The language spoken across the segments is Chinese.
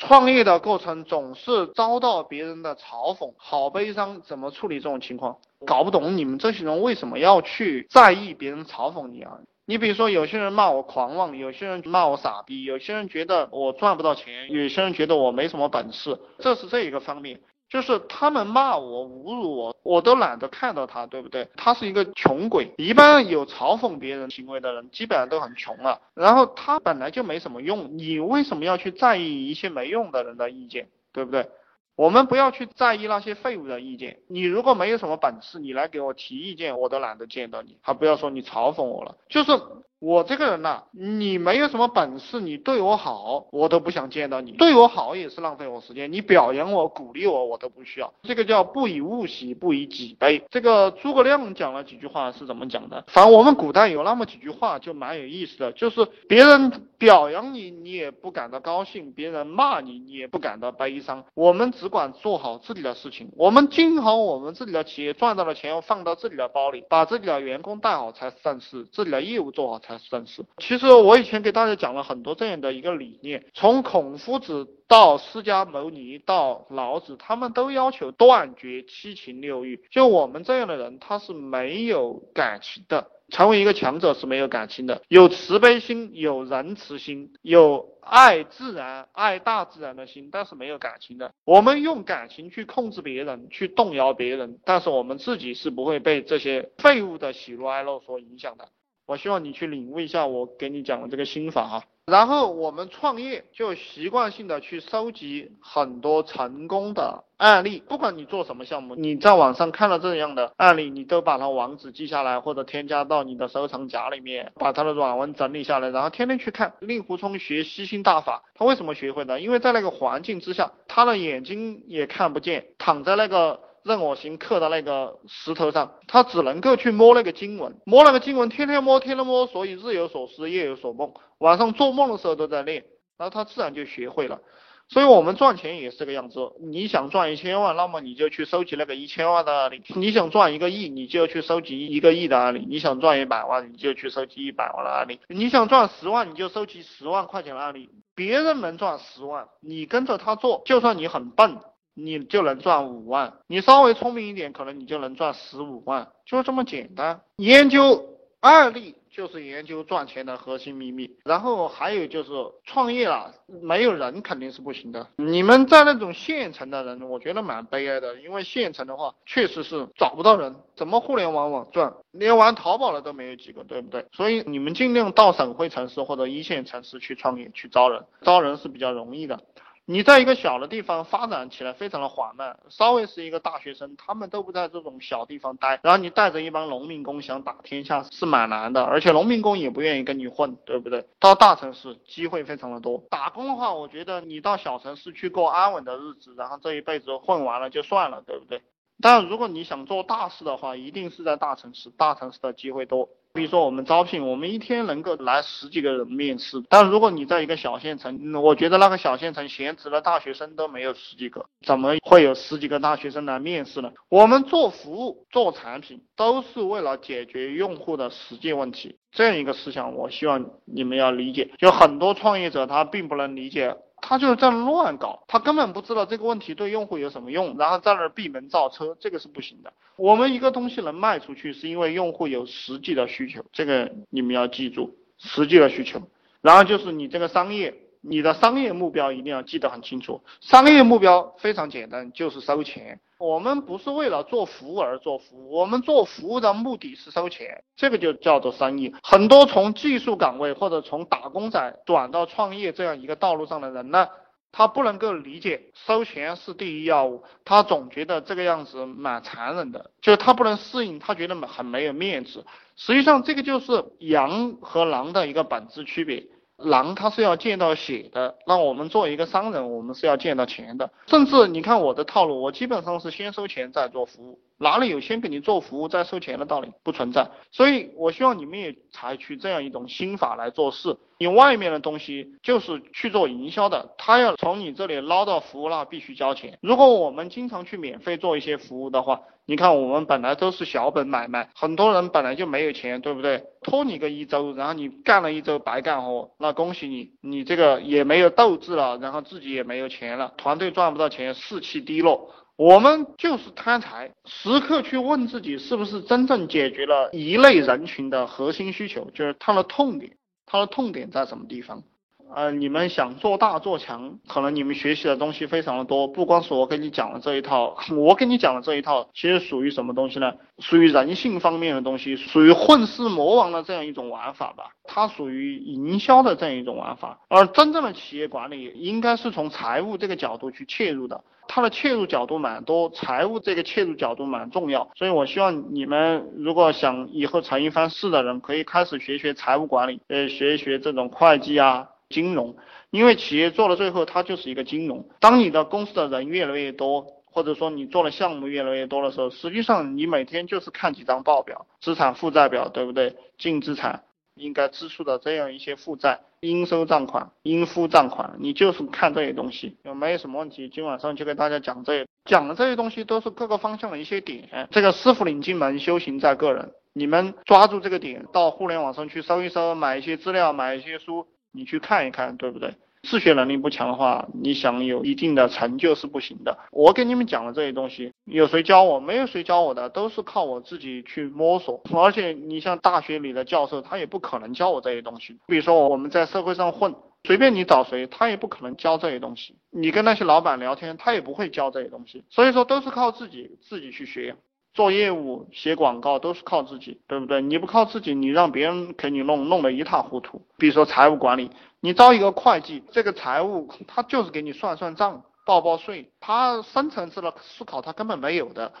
创业的过程总是遭到别人的嘲讽，好悲伤。怎么处理这种情况？搞不懂你们这些人为什么要去在意别人嘲讽你啊？你比如说，有些人骂我狂妄，有些人骂我傻逼，有些人觉得我赚不到钱，有些人觉得我没什么本事，这是这一个方面。就是他们骂我、侮辱我，我都懒得看到他，对不对？他是一个穷鬼。一般有嘲讽别人行为的人，基本上都很穷了。然后他本来就没什么用，你为什么要去在意一些没用的人的意见，对不对？我们不要去在意那些废物的意见。你如果没有什么本事，你来给我提意见，我都懒得见到你。还不要说你嘲讽我了，就是我这个人呐，你没有什么本事，你对我好，我都不想见到你。对我好也是浪费我时间。你表扬我、鼓励我，我都不需要。这个叫不以物喜，不以己悲。这个诸葛亮讲了几句话是怎么讲的？反正我们古代有那么几句话就蛮有意思的，就是别人表扬你，你也不感到高兴；别人骂你，你也不感到悲伤。我们只管做好自己的事情，我们经营好我们自己的企业，赚到的钱要放到自己的包里，把自己的员工带好才是正事，自己的业务做好才是正事。其实我以前给大家讲了很多这样的一个理念，从孔夫子到释迦牟尼到老子，他们都要求断绝七情六欲。就我们这样的人，他是没有感情的。成为一个强者是没有感情的，有慈悲心，有仁慈心，有爱自然、爱大自然的心，但是没有感情的。我们用感情去控制别人，去动摇别人，但是我们自己是不会被这些废物的喜怒哀乐所影响的。我希望你去领悟一下我给你讲的这个心法哈。然后我们创业就习惯性的去收集很多成功的案例，不管你做什么项目，你在网上看到这样的案例，你都把它网址记下来，或者添加到你的收藏夹里面，把它的软文整理下来，然后天天去看。令狐冲学吸星大法，他为什么学会的？因为在那个环境之下，他的眼睛也看不见，躺在那个。任我行刻的那个石头上，他只能够去摸那个经文，摸那个经文，天天摸，天天摸，所以日有所思，夜有所梦，晚上做梦的时候都在练，然后他自然就学会了。所以我们赚钱也是这个样子，你想赚一千万，那么你就去收集那个一千万的案例；你想赚一个亿，你就去收集一个亿的案例；你想赚一百万，你就去收集一百万的案例；你想赚十万，你就收集十万块钱的案例。别人能赚十万，你跟着他做，就算你很笨。你就能赚五万，你稍微聪明一点，可能你就能赚十五万，就这么简单。研究案例就是研究赚钱的核心秘密。然后还有就是创业了，没有人肯定是不行的。你们在那种县城的人，我觉得蛮悲哀的，因为县城的话确实是找不到人，怎么互联网网赚，连玩淘宝的都没有几个，对不对？所以你们尽量到省会城市或者一线城市去创业，去招人，招人是比较容易的。你在一个小的地方发展起来非常的缓慢，稍微是一个大学生，他们都不在这种小地方待，然后你带着一帮农民工想打天下是蛮难的，而且农民工也不愿意跟你混，对不对？到大城市机会非常的多，打工的话，我觉得你到小城市去过安稳的日子，然后这一辈子混完了就算了，对不对？但如果你想做大事的话，一定是在大城市，大城市的机会多。比如说我们招聘，我们一天能够来十几个人面试，但如果你在一个小县城，我觉得那个小县城闲职的大学生都没有十几个，怎么会有十几个大学生来面试呢？我们做服务、做产品，都是为了解决用户的实际问题，这样一个思想，我希望你们要理解。就很多创业者他并不能理解。他就是在乱搞，他根本不知道这个问题对用户有什么用，然后在那儿闭门造车，这个是不行的。我们一个东西能卖出去，是因为用户有实际的需求，这个你们要记住，实际的需求。然后就是你这个商业，你的商业目标一定要记得很清楚，商业目标非常简单，就是收钱。我们不是为了做服务而做服务，我们做服务的目的是收钱，这个就叫做生意。很多从技术岗位或者从打工仔转到创业这样一个道路上的人呢，他不能够理解收钱是第一要务，他总觉得这个样子蛮残忍的，就是他不能适应，他觉得很没有面子。实际上，这个就是羊和狼的一个本质区别。狼它是要见到血的，那我们作为一个商人，我们是要见到钱的。甚至你看我的套路，我基本上是先收钱再做服务。哪里有先给你做服务再收钱的道理？不存在。所以我希望你们也采取这样一种心法来做事。你外面的东西就是去做营销的，他要从你这里捞到服务，那必须交钱。如果我们经常去免费做一些服务的话，你看我们本来都是小本买卖，很多人本来就没有钱，对不对？拖你个一周，然后你干了一周白干活，那恭喜你，你这个也没有斗志了，然后自己也没有钱了，团队赚不到钱，士气低落。我们就是贪财，时刻去问自己是不是真正解决了一类人群的核心需求，就是他的痛点。他的痛点在什么地方？呃，你们想做大做强，可能你们学习的东西非常的多，不光是我给你讲的这一套，我给你讲的这一套，其实属于什么东西呢？属于人性方面的东西，属于混世魔王的这样一种玩法吧。它属于营销的这样一种玩法，而真正的企业管理应该是从财务这个角度去切入的。它的切入角度蛮多，财务这个切入角度蛮重要，所以我希望你们如果想以后成一番事的人，可以开始学学财务管理，呃，学一学这种会计啊、金融，因为企业做到最后它就是一个金融。当你的公司的人越来越多，或者说你做的项目越来越多的时候，实际上你每天就是看几张报表，资产负债表，对不对？净资产。应该支出的这样一些负债、应收账款、应付账款，你就是看这些东西，有没有什么问题？今晚上就给大家讲这些，讲的这些东西都是各个方向的一些点。这个师傅领进门，修行在个人，你们抓住这个点，到互联网上去搜一搜，买一些资料，买一些书，你去看一看，对不对？自学能力不强的话，你想有一定的成就是不行的。我给你们讲的这些东西，有谁教我？没有谁教我的，都是靠我自己去摸索。而且你像大学里的教授，他也不可能教我这些东西。比如说我们在社会上混，随便你找谁，他也不可能教这些东西。你跟那些老板聊天，他也不会教这些东西。所以说都是靠自己自己去学。做业务、写广告都是靠自己，对不对？你不靠自己，你让别人给你弄，弄得一塌糊涂。比如说财务管理，你招一个会计，这个财务他就是给你算算账、报报税，他深层次的思考他根本没有的，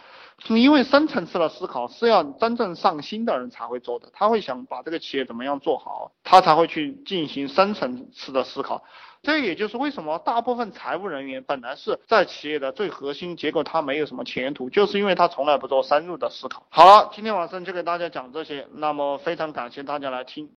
因为深层次的思考是要真正上心的人才会做的，他会想把这个企业怎么样做好，他才会去进行深层次的思考。这也就是为什么大部分财务人员本来是在企业的最核心，结果他没有什么前途，就是因为他从来不做深入的思考。好了，今天晚上就给大家讲这些，那么非常感谢大家来听。